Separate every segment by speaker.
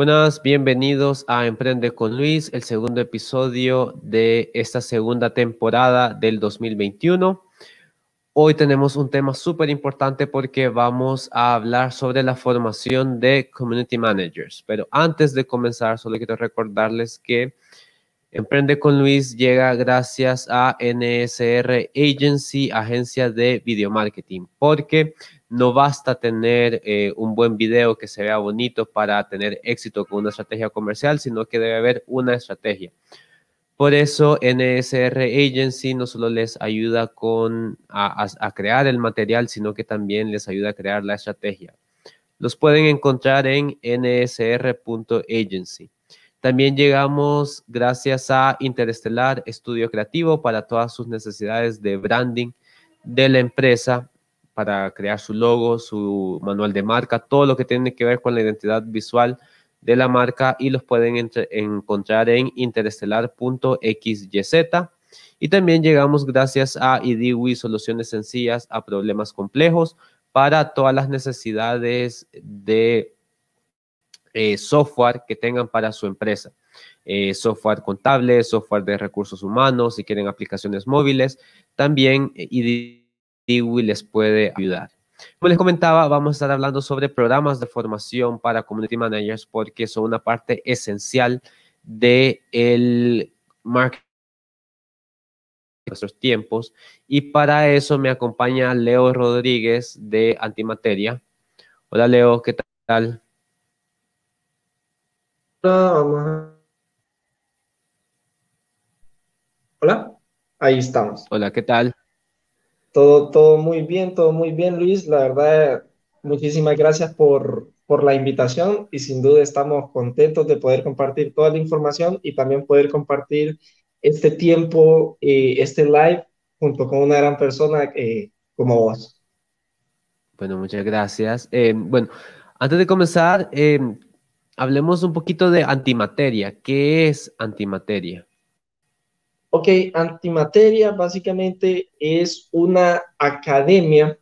Speaker 1: Buenas, bienvenidos a Emprende con Luis, el segundo episodio de esta segunda temporada del 2021. Hoy tenemos un tema súper importante porque vamos a hablar sobre la formación de Community Managers. Pero antes de comenzar, solo quiero recordarles que Emprende con Luis llega gracias a NSR Agency, agencia de video marketing, porque no basta tener eh, un buen video que se vea bonito para tener éxito con una estrategia comercial, sino que debe haber una estrategia. Por eso NSR Agency no solo les ayuda con, a, a crear el material, sino que también les ayuda a crear la estrategia. Los pueden encontrar en nsr.agency. También llegamos gracias a Interestelar Estudio Creativo para todas sus necesidades de branding de la empresa para crear su logo, su manual de marca, todo lo que tiene que ver con la identidad visual de la marca y los pueden encontrar en interestelar.xyz. Y también llegamos gracias a IDIWI, soluciones sencillas a problemas complejos para todas las necesidades de eh, software que tengan para su empresa. Eh, software contable, software de recursos humanos, si quieren aplicaciones móviles, también IDIWI les puede ayudar. Como les comentaba, vamos a estar hablando sobre programas de formación para community managers porque son una parte esencial de el marketing de nuestros tiempos. Y para eso me acompaña Leo Rodríguez de Antimateria. Hola Leo, ¿qué tal?
Speaker 2: Hola, Hola, ahí estamos.
Speaker 1: Hola, ¿qué tal?
Speaker 2: Todo, todo muy bien, todo muy bien, Luis. La verdad, muchísimas gracias por, por la invitación y sin duda estamos contentos de poder compartir toda la información y también poder compartir este tiempo, eh, este live, junto con una gran persona eh, como vos.
Speaker 1: Bueno, muchas gracias. Eh, bueno, antes de comenzar, hablemos un poquito de antimateria. ¿Qué es antimateria?
Speaker 2: Ok, Antimateria básicamente es una academia,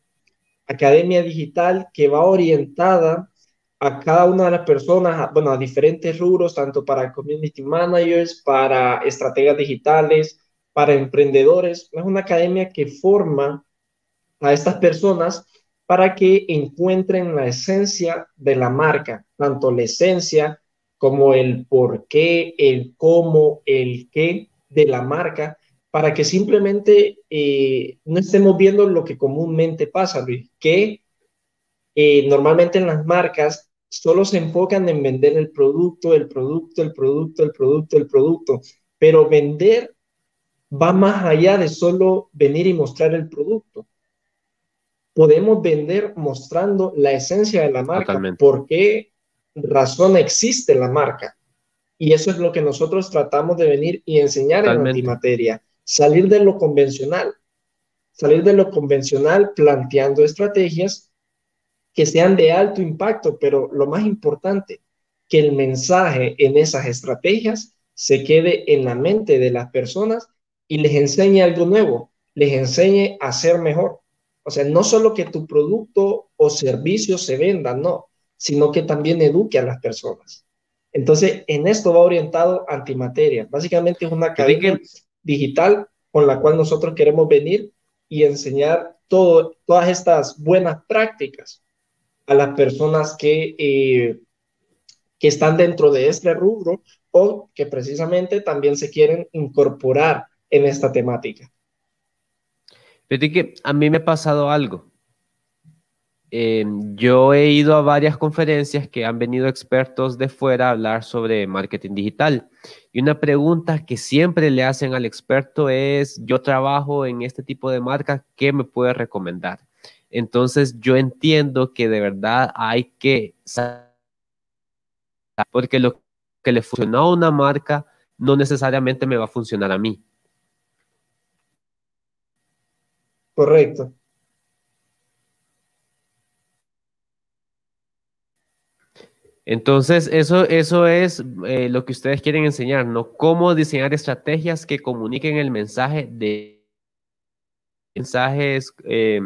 Speaker 2: academia digital que va orientada a cada una de las personas, bueno, a diferentes rubros, tanto para community managers, para estrategas digitales, para emprendedores. Es una academia que forma a estas personas para que encuentren la esencia de la marca, tanto la esencia como el por qué, el cómo, el qué de la marca para que simplemente eh, no estemos viendo lo que comúnmente pasa, Luis, que eh, normalmente en las marcas solo se enfocan en vender el producto, el producto, el producto, el producto, el producto, pero vender va más allá de solo venir y mostrar el producto. Podemos vender mostrando la esencia de la marca, por qué razón existe la marca. Y eso es lo que nosotros tratamos de venir y enseñar en antimateria, salir de lo convencional, salir de lo convencional planteando estrategias que sean de alto impacto, pero lo más importante, que el mensaje en esas estrategias se quede en la mente de las personas y les enseñe algo nuevo, les enseñe a ser mejor. O sea, no solo que tu producto o servicio se venda, no, sino que también eduque a las personas. Entonces, en esto va orientado antimateria. Básicamente es una academia digital con la cual nosotros queremos venir y enseñar todo, todas estas buenas prácticas a las personas que, eh, que están dentro de este rubro o que precisamente también se quieren incorporar en esta temática.
Speaker 1: Fíjate que a mí me ha pasado algo. Eh, yo he ido a varias conferencias que han venido expertos de fuera a hablar sobre marketing digital. Y una pregunta que siempre le hacen al experto es, yo trabajo en este tipo de marca, ¿qué me puede recomendar? Entonces yo entiendo que de verdad hay que porque lo que le funcionó a una marca no necesariamente me va a funcionar a mí.
Speaker 2: Correcto.
Speaker 1: Entonces, eso, eso es eh, lo que ustedes quieren enseñar, ¿no? Cómo diseñar estrategias que comuniquen el mensaje de mensajes eh,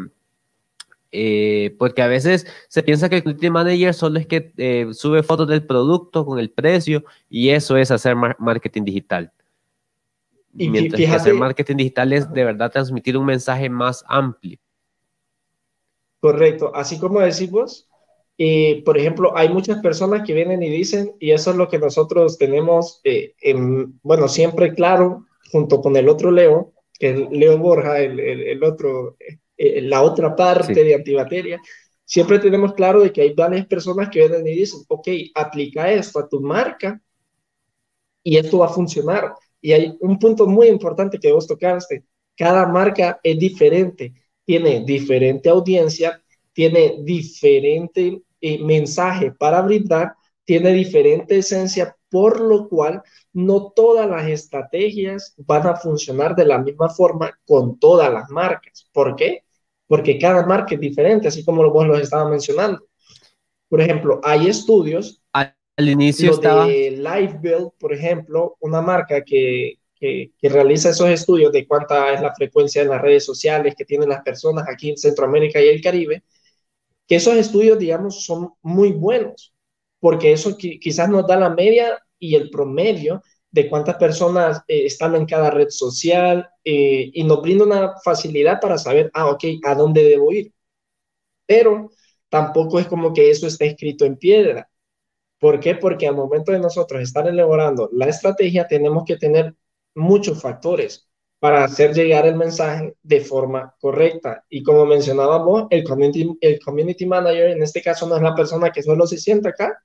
Speaker 1: Eh, porque a veces se piensa que el community manager solo es que eh, sube fotos del producto con el precio y eso es hacer marketing digital. Y Mientras que hacer marketing digital es de verdad transmitir un mensaje más amplio.
Speaker 2: Correcto, así como decimos, y por ejemplo, hay muchas personas que vienen y dicen, y eso es lo que nosotros tenemos, eh, en, bueno, siempre claro, junto con el otro Leo, que es Leo Borja, el, el, otro, eh, la otra parte de antibateria, siempre tenemos claro de que hay varias personas que vienen y dicen, ok, aplica esto a tu marca y esto va a funcionar. Y hay un punto muy importante que vos tocaste, cada marca es diferente, tiene diferente audiencia, tiene diferente eh, mensaje para brindar, tiene diferente esencia, por lo cual no todas las estrategias van a funcionar de la misma forma con todas las marcas. ¿Por qué? Porque cada marca es diferente, así como vos lo estabas mencionando. Por ejemplo, hay estudios.
Speaker 1: Al, inicio estaba...
Speaker 2: de Build, por ejemplo, una marca que, que, realiza esos estudios de cuánta es la frecuencia en las redes sociales que tienen las personas aquí en Centroamérica y el Caribe, que esos estudios, digamos, son muy buenos, porque eso quizás nos da la media y el promedio de cuántas personas eh, están en cada red social eh, y nos brinda una facilidad para saber, ah, ok, a dónde debo ir. Pero tampoco es como que eso esté escrito en piedra. ¿Por qué? Porque al momento de nosotros estar elaborando la estrategia, tenemos que tener muchos factores para hacer llegar el mensaje de forma correcta. Y como mencionábamos, el community, el community manager en este caso no es la persona que solo se sienta acá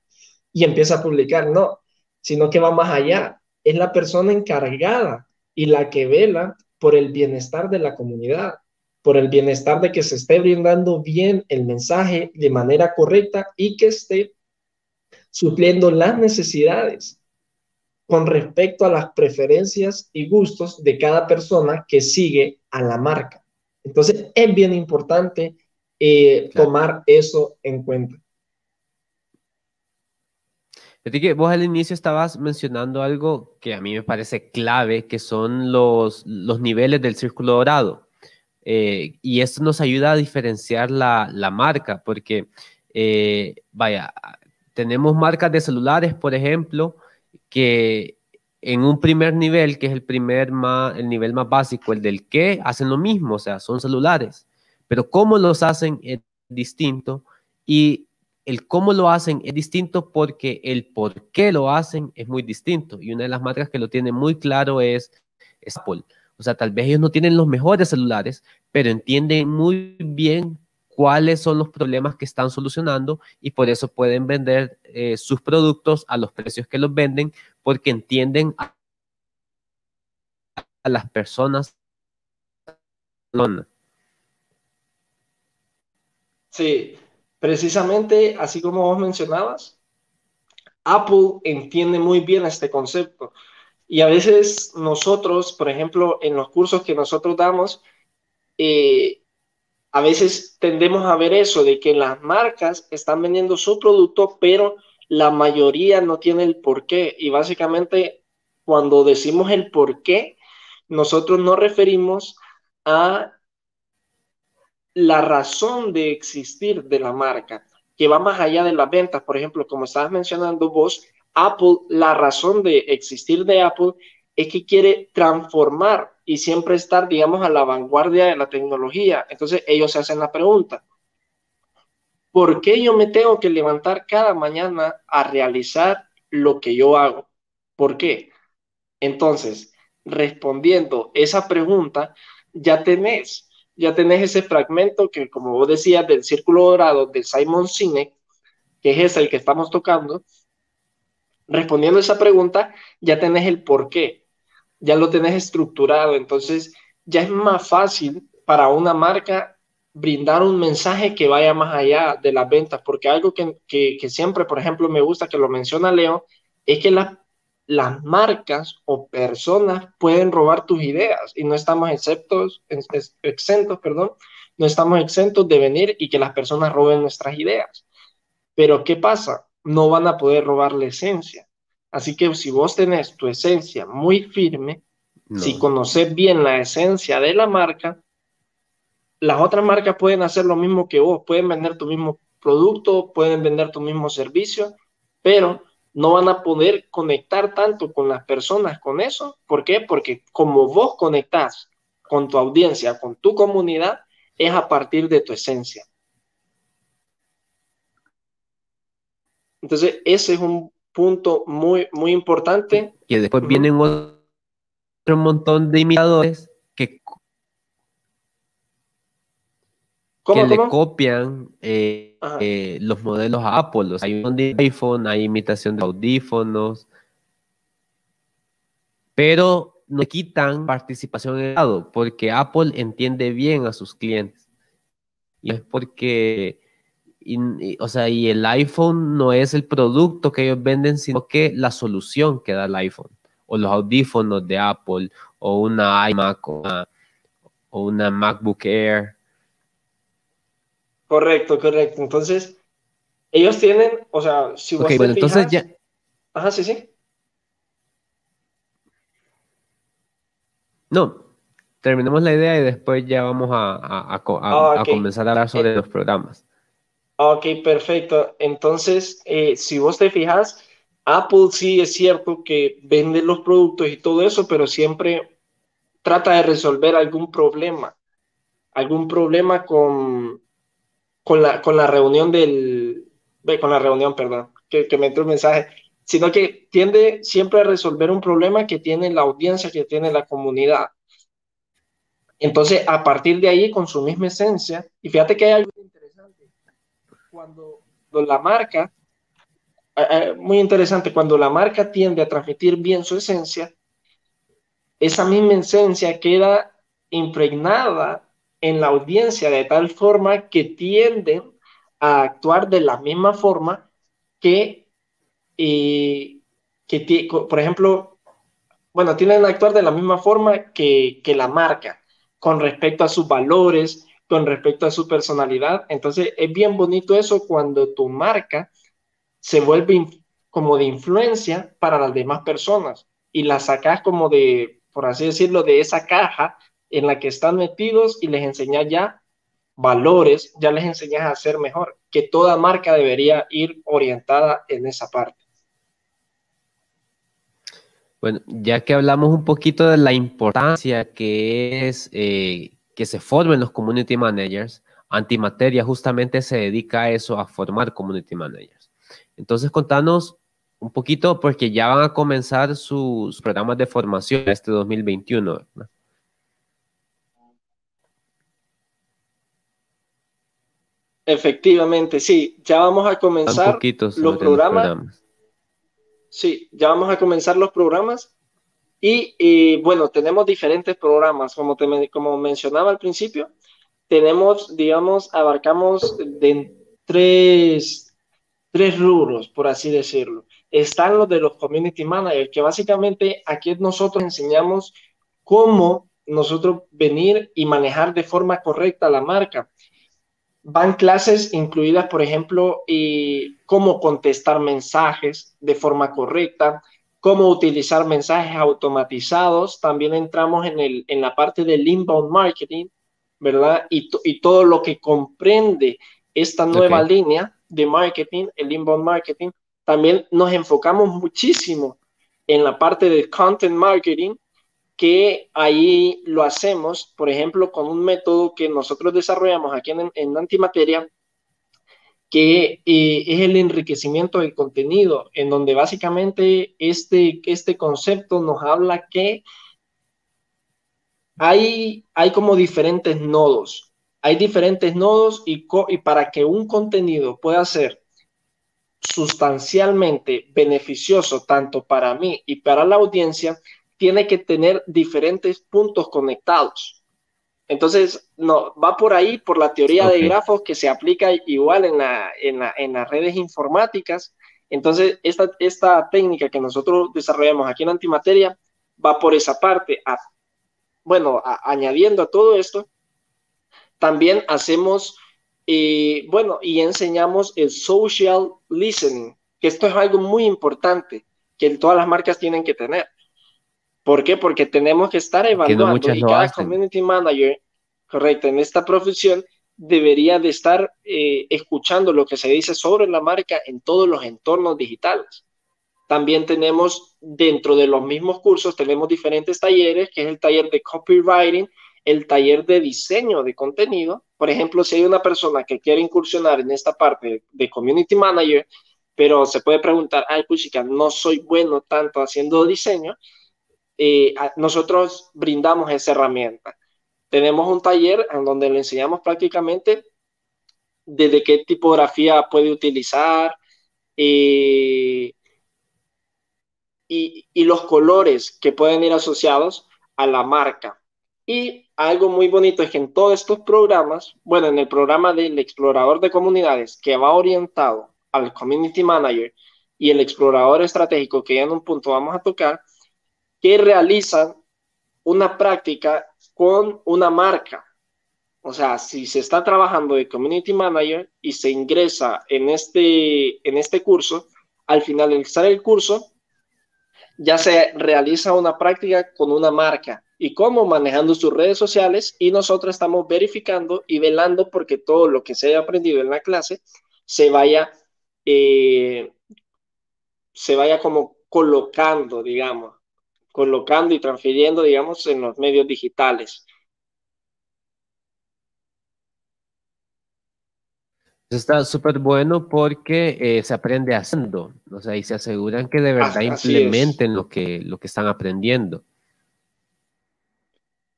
Speaker 2: y empieza a publicar, no, sino que va más allá. Es la persona encargada y la que vela por el bienestar de la comunidad, por el bienestar de que se esté brindando bien el mensaje de manera correcta y que esté supliendo las necesidades con respecto a las preferencias y gustos de cada persona que sigue a la marca. Entonces, es bien importante eh, tomar eso en cuenta.
Speaker 1: que vos al inicio estabas mencionando algo que a mí me parece clave, que son los, los niveles del círculo dorado. Eh, y esto nos ayuda a diferenciar la, la marca, porque, eh, vaya, tenemos marcas de celulares, por ejemplo, que en un primer nivel, que es el primer más, el nivel más básico, el del qué, hacen lo mismo, o sea, son celulares, pero cómo los hacen es distinto y el cómo lo hacen es distinto porque el por qué lo hacen es muy distinto. Y una de las marcas que lo tiene muy claro es, es Apple. O sea, tal vez ellos no tienen los mejores celulares, pero entienden muy bien cuáles son los problemas que están solucionando y por eso pueden vender eh, sus productos a los precios que los venden porque entienden a, las personas.
Speaker 2: Sí, precisamente así como vos mencionabas, Apple entiende muy bien este concepto. Y a veces nosotros, por ejemplo, en los cursos que nosotros damos, eh, a veces tendemos a ver eso, de que las marcas están vendiendo su producto, pero la mayoría no tiene el por qué. Y básicamente, cuando decimos el por qué, nosotros nos referimos a la razón de existir de la marca, que va más allá de las ventas. Por ejemplo, como estabas mencionando vos, Apple, la razón de existir de Apple es que quiere transformar y siempre estar, digamos, a la vanguardia de la tecnología. Entonces ellos se hacen la pregunta, ¿por qué yo me tengo que levantar cada mañana a realizar lo que yo hago? ¿Por qué? Entonces, respondiendo esa pregunta, ya tenés, ya tenés ese fragmento que, como vos decías, del círculo dorado de Simon Sinek, que es el que estamos tocando. Respondiendo esa pregunta, ya tenés el por qué ya lo tenés estructurado, entonces ya es más fácil para una marca brindar un mensaje que vaya más allá de las ventas, porque algo que, siempre, por ejemplo, me gusta que lo menciona Leo, es que las marcas o personas pueden robar tus ideas y no estamos exentos, exentos, perdón, no estamos exentos de venir y que las personas roben nuestras ideas. Pero ¿qué pasa? No van a poder robar la esencia. Así que si vos tenés tu esencia muy firme, si conoces bien la esencia de la marca, las otras marcas pueden hacer lo mismo que vos, pueden vender tu mismo producto, pueden vender tu mismo servicio, pero no van a poder conectar tanto con las personas con eso. ¿Por qué? Porque como vos conectás con tu audiencia, con tu comunidad, es a partir de tu esencia. Entonces, ese es un punto muy, muy importante.
Speaker 1: Y después vienen otro montón de imitadores que, que le copian eh, eh, los modelos a Apple. hay un de iPhone, hay imitación de audífonos, pero no quitan participación en el lado, porque Apple entiende bien a sus clientes. Y es porque y, o sea, y el iPhone no es el producto que ellos venden, sino que la solución que da el iPhone, o los audífonos de Apple, o una iMac, o una, MacBook Air.
Speaker 2: Correcto, correcto. Entonces, ellos tienen, o sea, si vos bueno, entonces ya... Ajá, sí, sí.
Speaker 1: No, terminemos la idea y después ya vamos a, a, a, ah, comenzar a hablar sobre los programas.
Speaker 2: Ok, perfecto. Entonces, eh, si vos te fijas, Apple sí es cierto que vende los productos y todo eso, pero siempre trata de resolver algún problema, algún problema con, con, la, con la reunión del, con la reunión, perdón, que, me entró un mensaje, sino que tiende siempre a resolver un problema que tiene la audiencia, que tiene la comunidad. Entonces, a partir de ahí, con su misma esencia, y fíjate que hay algo cuando, la marca, eh, eh, muy interesante, cuando la marca tiende a transmitir bien su esencia, esa misma esencia queda impregnada en la audiencia de tal forma que tienden a actuar de la misma forma que, eh, que por ejemplo, bueno, tienden a actuar de la misma forma que, que la marca con respecto a sus valores, con respecto a su personalidad. Entonces es bien bonito eso cuando tu marca se vuelve como de influencia para las demás personas y la sacas como de, por así decirlo, de esa caja en la que están metidos y les enseñas ya valores, ya les enseñas a ser mejor, que toda marca debería ir orientada en esa parte.
Speaker 1: Bueno, ya que hablamos un poquito de la importancia que es eh, que se formen los community managers. Antimateria justamente se dedica a eso, a formar community managers. Entonces, contanos un poquito, porque ya van a comenzar sus programas de formación este 2021.
Speaker 2: Efectivamente, sí, ya vamos a comenzar los programas. Sí, ya vamos a comenzar los programas y, bueno, tenemos diferentes programas, como, como mencionaba al principio, tenemos, digamos, abarcamos de tres, tres rubros, por así decirlo. Están los de los community managers, que básicamente aquí nosotros enseñamos cómo nosotros venir y manejar de forma correcta la marca. Van clases incluidas, por ejemplo, y cómo contestar mensajes de forma correcta, cómo utilizar mensajes automatizados. También entramos en, el, en la parte del inbound marketing, ¿verdad? Y, y todo lo que comprende esta nueva línea de marketing, el inbound marketing. También nos enfocamos muchísimo en la parte del content marketing, que ahí lo hacemos, por ejemplo, con un método que nosotros desarrollamos aquí en, en Antimateria, que eh, es el enriquecimiento del contenido, en donde básicamente este, este concepto nos habla que hay, hay como diferentes nodos, hay diferentes nodos y, y para que un contenido pueda ser sustancialmente beneficioso tanto para mí y para la audiencia, tiene que tener diferentes puntos conectados. Entonces, no, va por ahí, por la teoría de grafos que se aplica igual en, la, en, las redes informáticas. Entonces, esta, esta técnica que nosotros desarrollamos aquí en Antimateria va por esa parte. bueno, añadiendo a todo esto, también hacemos, eh, bueno, y enseñamos el social listening, que esto es algo muy importante que todas las marcas tienen que tener. ¿Por qué? Porque tenemos que estar evaluando y cada community manager, correcto, en esta profesión debería de estar eh, escuchando lo que se dice sobre la marca en todos los entornos digitales. También tenemos dentro de los mismos cursos, tenemos diferentes talleres, que es el taller de copywriting, el taller de diseño de contenido. Por ejemplo, si hay una persona que quiere incursionar en esta parte de community manager, pero se puede preguntar, ay, pues no soy bueno tanto haciendo diseño, eh, nosotros brindamos esa herramienta. Tenemos un taller en donde le enseñamos prácticamente desde qué tipografía puede utilizar eh, y, y los colores que pueden ir asociados a la marca. Y algo muy bonito es que en todos estos programas, bueno, en el programa del explorador de comunidades que va orientado al community manager y el explorador estratégico que ya en un punto vamos a tocar, que realizan una práctica con una marca. O sea, si se está trabajando de community manager y se ingresa en este, en este curso, al finalizar el curso, ya se realiza una práctica con una marca. Y cómo manejando sus redes sociales y nosotros estamos verificando y velando porque todo lo que se haya aprendido en la clase se vaya, eh, se vaya como colocando, digamos, colocando y transfiriendo, digamos, en los medios digitales.
Speaker 1: Está súper bueno porque eh, se aprende haciendo, o sea, y se aseguran que de verdad implementen lo que, lo que están aprendiendo.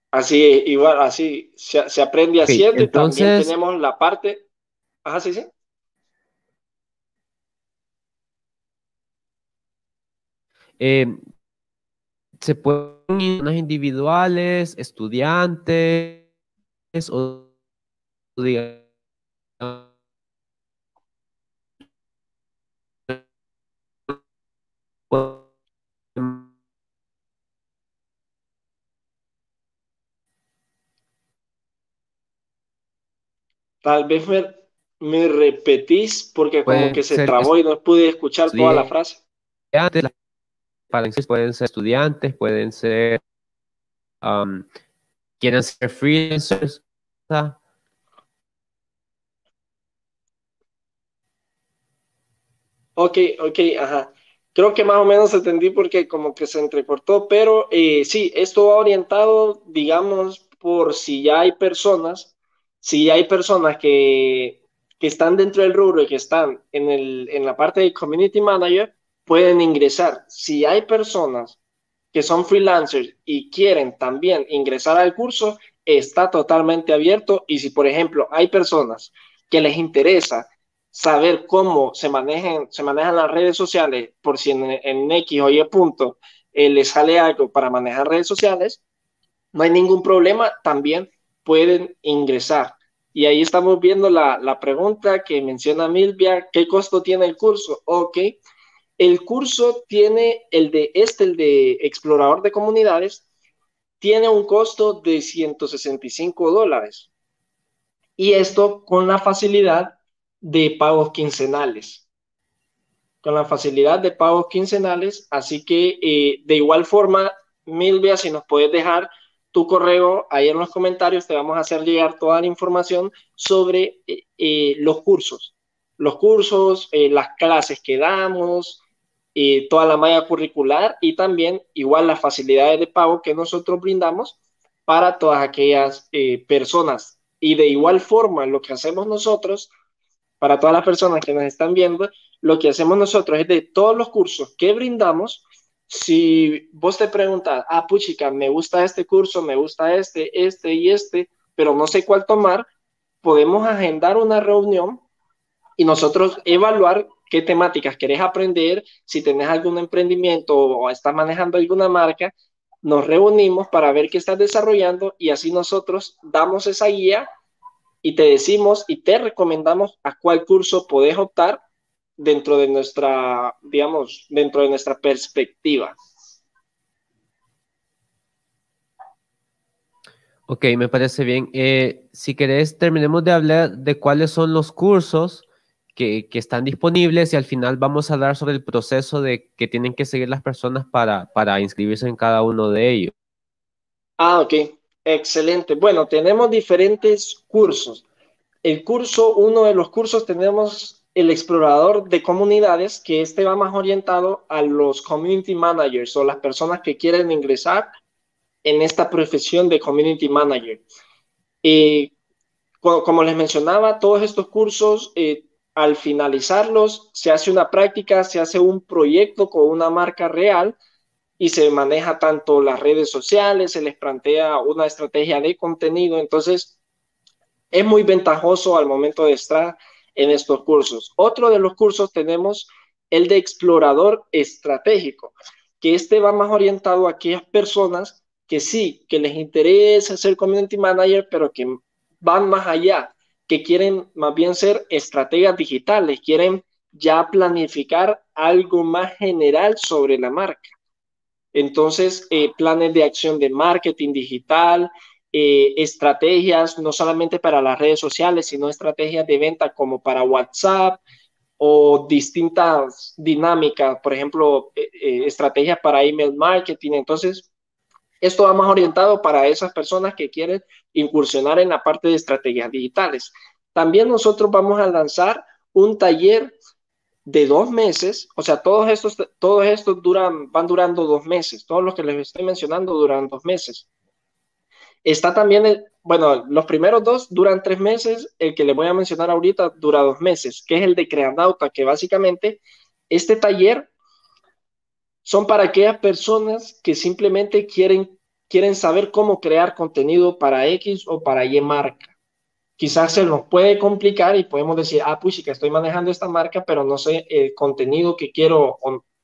Speaker 2: Así, igual, así se, aprende haciendo entonces, y también tenemos la parte. Ajá, sí, sí.
Speaker 1: Eh, se pueden ir individuales, estudiantes o digamos,
Speaker 2: Tal vez me, repetís porque como que se trabó y no pude escuchar toda la frase.
Speaker 1: Pueden ser estudiantes, pueden ser, um, quieren ser freelancers.
Speaker 2: Ok, ok, ajá. Creo que más o menos entendí porque como que se entrecortó, pero eh, sí, esto va orientado, digamos, por si ya hay personas si hay personas que, que están dentro del rubro y que están en, el, en la parte de community manager, pueden ingresar. Si hay personas que son freelancers y quieren también ingresar al curso, está totalmente abierto. Y si, por ejemplo, hay personas que les interesa saber cómo se manejan, se manejan las redes sociales, por si en, en X o Y punto eh, les sale algo para manejar redes sociales, no hay ningún problema. También pueden ingresar. Y ahí estamos viendo la, la pregunta que menciona Milvia, ¿qué costo tiene el curso? Ok, el curso tiene el de este, el de explorador de comunidades, tiene un costo de 165 dólares. Y esto con la facilidad de pagos quincenales. Con la facilidad de pagos quincenales. Así que eh, de igual forma, Milvia, si nos puedes dejar tu correo, ahí en los comentarios te vamos a hacer llegar toda la información sobre eh, eh, los cursos, los cursos, las clases que damos, toda la malla curricular y también igual las facilidades de pago que nosotros brindamos para todas aquellas personas. Y de igual forma, lo que hacemos nosotros, para todas las personas que nos están viendo, lo que hacemos nosotros es de todos los cursos que brindamos, si vos te preguntas, ah, puchica, me gusta este curso, me gusta este, este y este, pero no sé cuál tomar, podemos agendar una reunión y nosotros evaluar qué temáticas querés aprender, si tenés algún emprendimiento o estás manejando alguna marca, nos reunimos para ver qué estás desarrollando y así nosotros damos esa guía y te decimos y te recomendamos a cuál curso podés optar dentro de nuestra, digamos, dentro de nuestra perspectiva.
Speaker 1: Ok, me parece bien. Eh, si querés, terminemos de hablar de cuáles son los cursos que, están disponibles y al final vamos a hablar sobre el proceso de que tienen que seguir las personas para, para inscribirse en cada uno de ellos.
Speaker 2: Ah, ok. Excelente. Bueno, tenemos diferentes cursos. El curso, uno de los cursos tenemos el explorador de comunidades, que este va más orientado a los community managers o las personas que quieren ingresar en esta profesión de community manager. Y como, les mencionaba, todos estos cursos, eh, al finalizarlos, se hace una práctica, se hace un proyecto con una marca real y se maneja tanto las redes sociales, se les plantea una estrategia de contenido. Entonces, es muy ventajoso al momento de estar en estos cursos. Otro de los cursos tenemos el de explorador estratégico, que este va más orientado a aquellas personas que sí, que les interesa ser community manager, pero que van más allá, que quieren más bien ser estrategas digitales, quieren ya planificar algo más general sobre la marca. Entonces, eh, planes de acción de marketing digital, eh, estrategias no solamente para las redes sociales, sino estrategias de venta como para WhatsApp o distintas dinámicas, por ejemplo, eh, estrategias para email marketing. Entonces, esto va más orientado para esas personas que quieren incursionar en la parte de estrategias digitales. También nosotros vamos a lanzar un taller de dos meses, o sea, todos estos, todos estos van durando dos meses, todos los que les estoy mencionando duran dos meses. Está también, bueno, los primeros dos duran tres meses, el que le voy a mencionar ahorita dura dos meses, que es el de Creanauta, que básicamente este taller son para aquellas personas que simplemente quieren, quieren saber cómo crear contenido para X o para Y marca. Quizás se nos puede complicar y podemos decir, ah, pues sí que estoy manejando esta marca, pero no sé el contenido que quiero,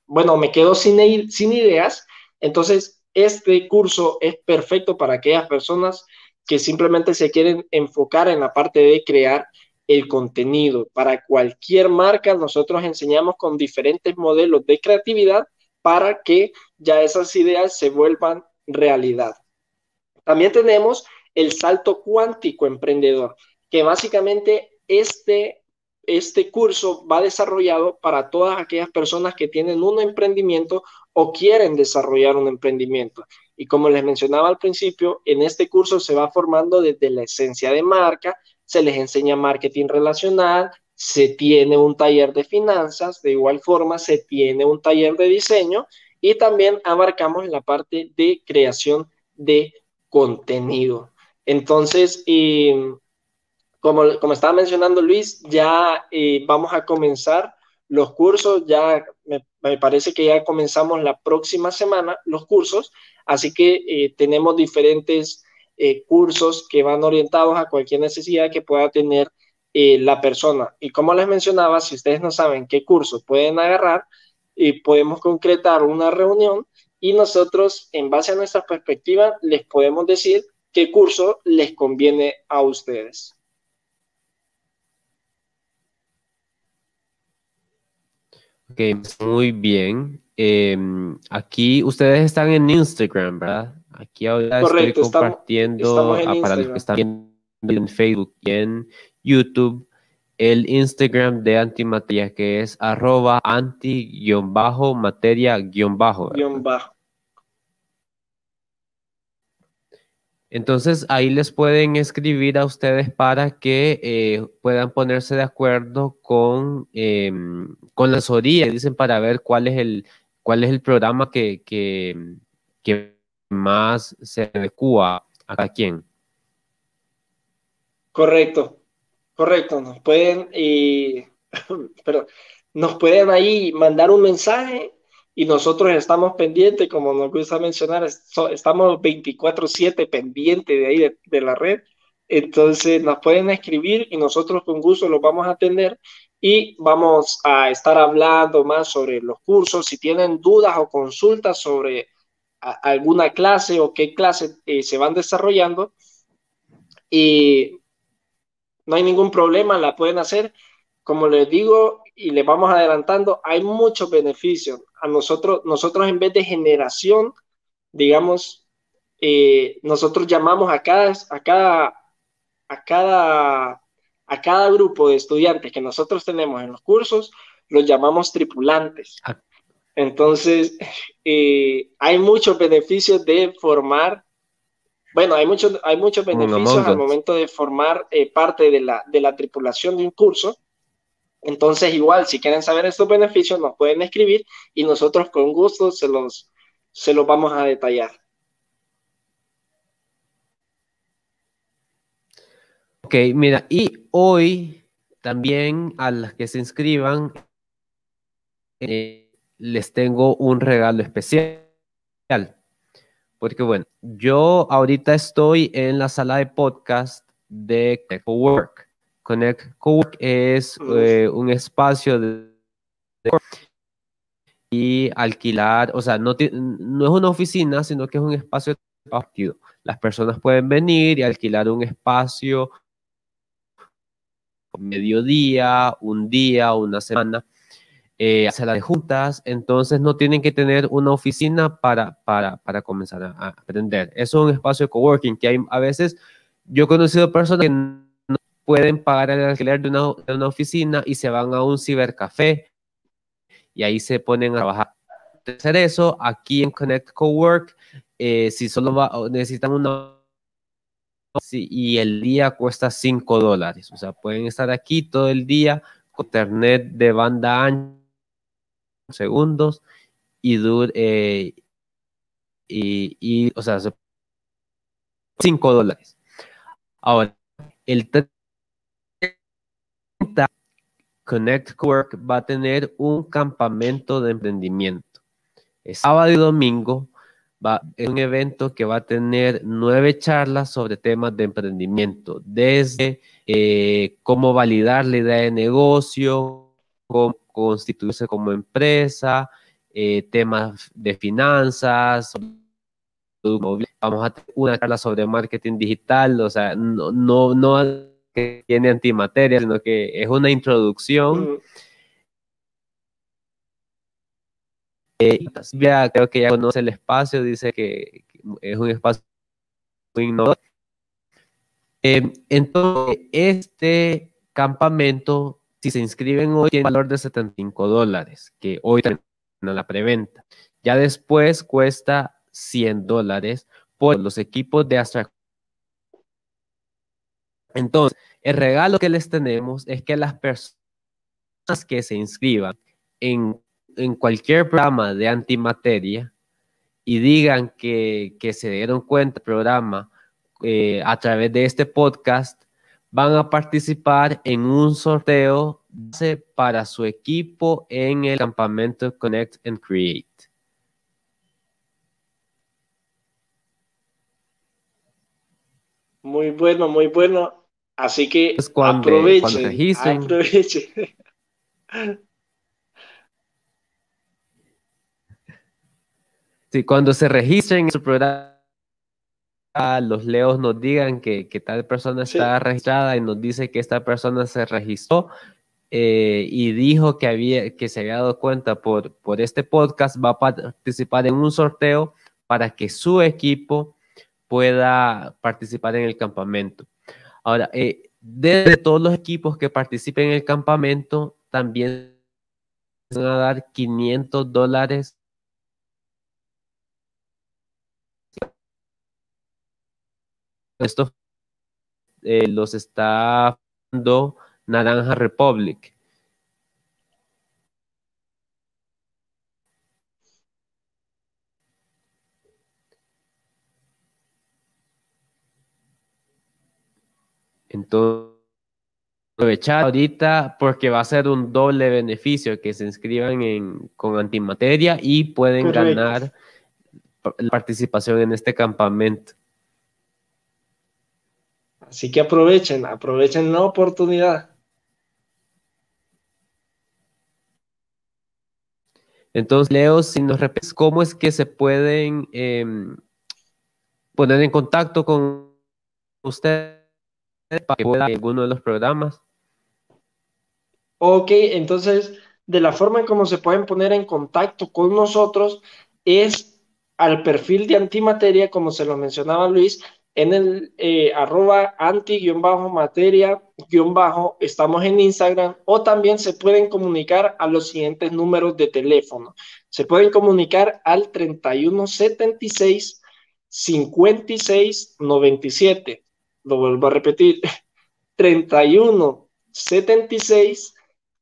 Speaker 2: bueno, me quedo sin, sin ideas. Entonces, este curso es perfecto para aquellas personas que simplemente se quieren enfocar en la parte de crear el contenido. Para cualquier marca, nosotros enseñamos con diferentes modelos de creatividad para que ya esas ideas se vuelvan realidad. También tenemos el salto cuántico emprendedor, que básicamente este, este curso va desarrollado para todas aquellas personas que tienen un emprendimiento o quieren desarrollar un emprendimiento. Y como les mencionaba al principio, en este curso se va formando desde la esencia de marca, se les enseña marketing relacional, se tiene un taller de finanzas, de igual forma se tiene un taller de diseño y también abarcamos la parte de creación de contenido. Entonces, como, como estaba mencionando Luis, ya eh, vamos a comenzar los cursos, ya me, parece que ya comenzamos la próxima semana los cursos, así que eh, tenemos diferentes eh, cursos que van orientados a cualquier necesidad que pueda tener eh, la persona. Y como les mencionaba, si ustedes no saben qué curso pueden agarrar, podemos concretar una reunión y nosotros, en base a nuestra perspectiva, les podemos decir qué curso les conviene a ustedes.
Speaker 1: Ok, muy bien. Em, aquí ustedes están en Instagram, ¿verdad? Aquí ahora estoy compartiendo para los que están viendo en Facebook y en YouTube el Instagram de Antimateria que es arroba anti-materia-bajo. Entonces ahí les pueden escribir a ustedes para que eh, puedan ponerse de acuerdo con, eh, con la asesoría, dicen para ver cuál es el, cuál es el programa que, que, más se adecua a cada quien.
Speaker 2: Correcto, correcto. Nos pueden, eh, pero nos pueden ahí mandar un mensaje y nosotros estamos pendientes, como nos gusta mencionar, estamos 24/7 pendientes de ahí de, la red. Entonces nos pueden escribir y nosotros con gusto los vamos a atender y vamos a estar hablando más sobre los cursos. Si tienen dudas o consultas sobre alguna clase o qué clase eh, se van desarrollando, y no hay ningún problema, la pueden hacer. Como les digo y les vamos adelantando, hay muchos beneficios a nosotros, nosotros en vez de generación, digamos, eh, nosotros llamamos a cada, a cada, a cada, a cada grupo de estudiantes que nosotros tenemos en los cursos, los llamamos tripulantes. Ah. Entonces, eh, hay muchos beneficios de formar, Bueno, hay muchos, hay muchos beneficios al momento de formar eh, parte de la, de la tripulación de un curso. Entonces, igual, si quieren saber estos beneficios, nos pueden escribir y nosotros con gusto se los, se los vamos a detallar.
Speaker 1: Ok, mira, y hoy también a las que se inscriban, eh, les tengo un regalo especial. Porque bueno, yo ahorita estoy en la sala de podcast de Cowork. Connect Cowork es eh, un espacio de, y alquilar, o sea, no, no es una oficina, sino que es un espacio partido. Las personas pueden venir y alquilar un espacio mediodía, un día, una semana, eh, hacer las juntas, entonces no tienen que tener una oficina para, para, para comenzar a, aprender. Eso es un espacio de coworking que hay a veces, yo he conocido personas que no pueden pagar el alquiler de una, de una oficina y se van a un cibercafé y ahí se ponen a trabajar. Hacer eso aquí en Connect Cowork, eh, si solo necesitan una y el día cuesta 5 dólares. O sea, pueden estar aquí todo el día con internet de banda ancha, segundos, y dure, eh, y, y, o sea, 5 dólares. Ahora, el 30 Connect Work va a tener un campamento de emprendimiento. Es sábado y domingo es un evento que va a tener nueve charlas sobre temas de emprendimiento, desde eh, cómo validar la idea de negocio, cómo constituirse como empresa, eh, temas de finanzas, vamos a tener una charla sobre marketing digital, o sea, no, no, no que tiene antimateria, sino que es una introducción. Eh, creo que ya conoce el espacio, dice que, es un espacio muy innovador. Eh, entonces, este campamento, si se inscriben hoy, tiene valor de 75 dólares, que hoy en la preventa. Ya después cuesta 100 dólares por los equipos de Astra. Entonces, el regalo que les tenemos es que las personas que se inscriban en en cualquier programa de antimateria y digan que, se dieron cuenta del programa eh, a través de este podcast, van a participar en un sorteo para su equipo en el campamento Connect and Create.
Speaker 2: Muy bueno, muy bueno. Así que aprovechen, aprovechen.
Speaker 1: Sí, cuando se registren en su programa, los leos nos digan que, tal persona está registrada y nos dice que esta persona se registró eh, y dijo que, había, que se había dado cuenta por, por este podcast, va a participar en un sorteo para que su equipo pueda participar en el campamento. Ahora, eh, de todos los equipos que participen en el campamento, también van a dar 500 dólares Esto eh, los está dando Naranja Republic. Entonces, aprovechar ahorita porque va a ser un doble beneficio que se inscriban en, con antimateria y pueden ganar la participación en este campamento.
Speaker 2: Así que aprovechen, aprovechen la oportunidad.
Speaker 1: Entonces, Leo, si nos repites cómo es que se pueden em, poner en contacto con usted para que pueda alguno de los programas.
Speaker 2: Ok, entonces, de la forma en cómo se pueden poner en contacto con nosotros es al perfil de antimateria, como se lo mencionaba Luis, en el eh, arroba anti-materia-bajo, estamos en Instagram o también se pueden comunicar a los siguientes números de teléfono. Se pueden comunicar al 3176 5697. Lo vuelvo a repetir. 31 76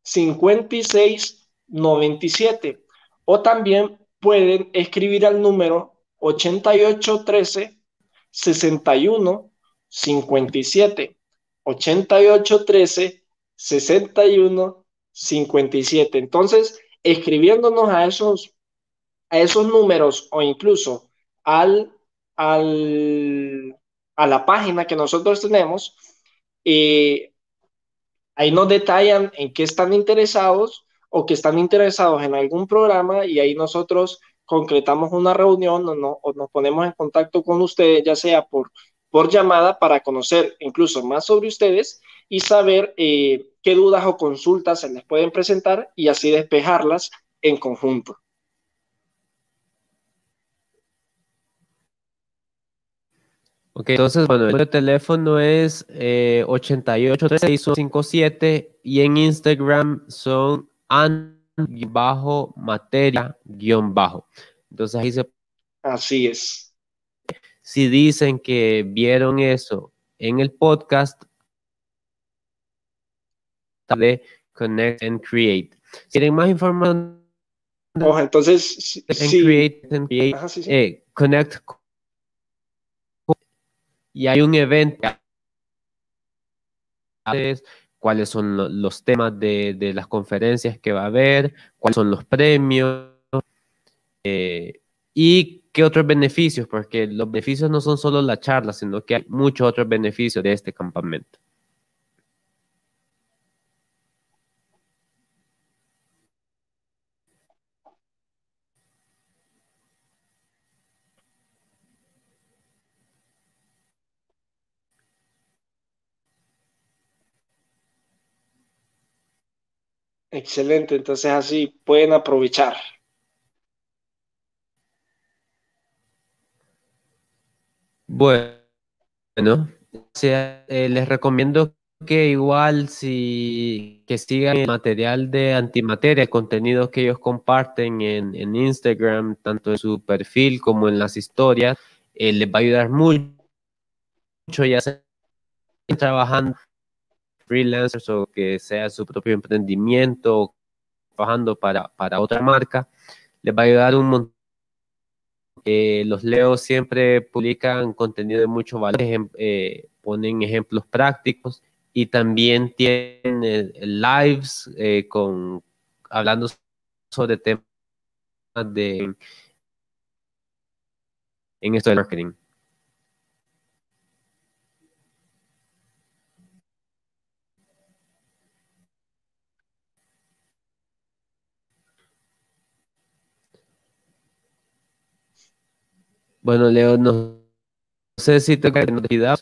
Speaker 2: 56 97. O también pueden escribir al número 8813 61 57. 8813 61 57. Entonces, escribiéndonos a esos, a esos números o incluso al, al, a la página que nosotros tenemos, eh, ahí nos detallan en qué están interesados o que están interesados en algún programa y ahí nosotros concretamos una reunión o, no, o nos ponemos en contacto con ustedes, ya sea por, por llamada, para conocer incluso más sobre ustedes y saber eh, qué dudas o consultas se les pueden presentar y así despejarlas en conjunto.
Speaker 1: Ok, entonces, bueno, el teléfono es eh, 883657 y en Instagram son an-materia-bajo. Entonces ahí se...
Speaker 2: Así es.
Speaker 1: Si dicen que vieron eso en el podcast, de Connect and Create. Si quieren más información,
Speaker 2: oh, entonces,
Speaker 1: sí. Create and Create, Ajá, sí, sí. Eh, Connect y hay un evento cuáles son los temas de, las conferencias que va a haber, cuáles son los premios eh, y qué otros beneficios, porque los beneficios no son solo la charla, sino que hay muchos otros beneficios de este campamento.
Speaker 2: Excelente, entonces así pueden aprovechar.
Speaker 1: Bueno, eh, les recomiendo que igual si que sigan el material de antimateria, el contenido que ellos comparten en, Instagram, tanto en su perfil como en las historias, eh, les va a ayudar mucho, ya sea trabajando freelancers o que sea su propio emprendimiento trabajando para, para otra marca, les va a ayudar un montón. Eh, los Leo siempre publican contenido de mucho valor, eh, ponen ejemplos prácticos y también tienen eh, lives con hablando sobre temas de en esto de marketing. Bueno, Leo, no, sé si te necesidad.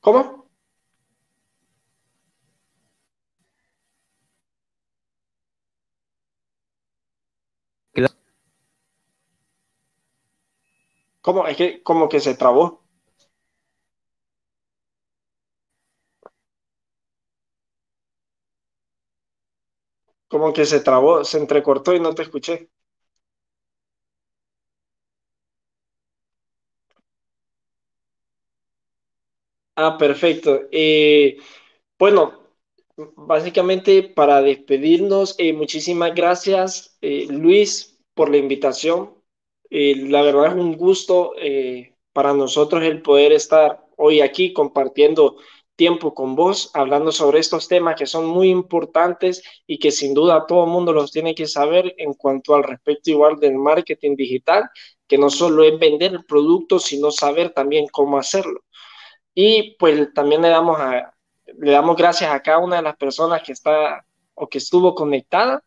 Speaker 2: ¿Cómo? ¿Cómo? Es que como que se trabó. Como que se trabó, se entrecortó y no te escuché. Ah, perfecto. Eh, bueno, básicamente para despedirnos, eh, muchísimas gracias, eh, Luis, por la invitación. la verdad es un gusto para nosotros el poder estar hoy aquí compartiendo tiempo con vos, hablando sobre estos temas que son muy importantes y que sin duda todo el mundo los tiene que saber en cuanto al respecto igual del marketing digital, que no solo es vender el producto, sino saber también cómo hacerlo. Y pues también le damos, le damos gracias a cada una de las personas que está o que estuvo conectada,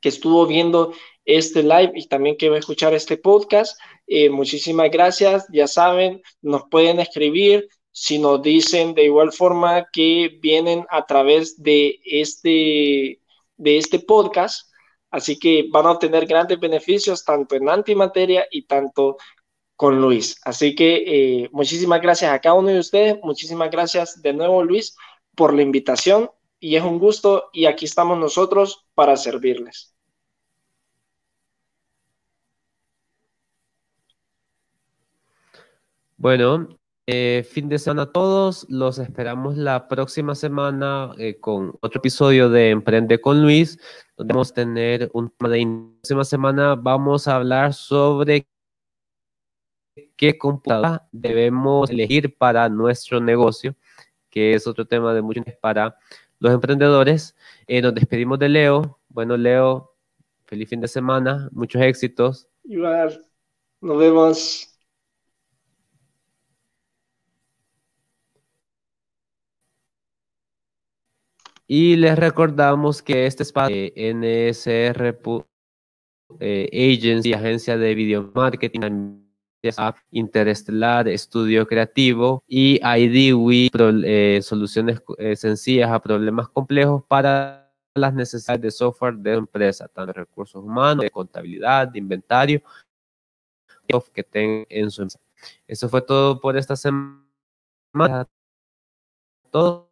Speaker 2: que estuvo viendo este live y también que va a escuchar este podcast. Eh, muchísimas gracias. Ya saben, nos pueden escribir si nos dicen de igual forma que vienen a través de este, de este podcast. Así que van a obtener grandes beneficios tanto en antimateria y tanto con Luis. Así que eh, muchísimas gracias a cada uno de ustedes, muchísimas gracias de nuevo Luis por la invitación y es un gusto y aquí estamos nosotros para servirles.
Speaker 1: Bueno, eh, fin de semana a todos. Los esperamos la próxima semana eh, con otro episodio de Emprende con Luis, donde vamos a tener un tema de próxima semana. Vamos a hablar sobre qué computadora debemos elegir para nuestro negocio, que es otro tema de mucho interés para los emprendedores. Eh, nos despedimos de Leo. Bueno, Leo, feliz fin de semana, muchos éxitos.
Speaker 2: Igual, nos vemos.
Speaker 1: Y les recordamos que este espacio de NSR eh, Agency, agencia de video marketing, Interestelar, Estudio Creativo y IDWI, eh, soluciones eh, sencillas a problemas complejos para las necesidades de software de empresa, tanto de recursos humanos, de contabilidad, de inventario, que tengan en su empresa. Eso fue todo por esta semana. Todo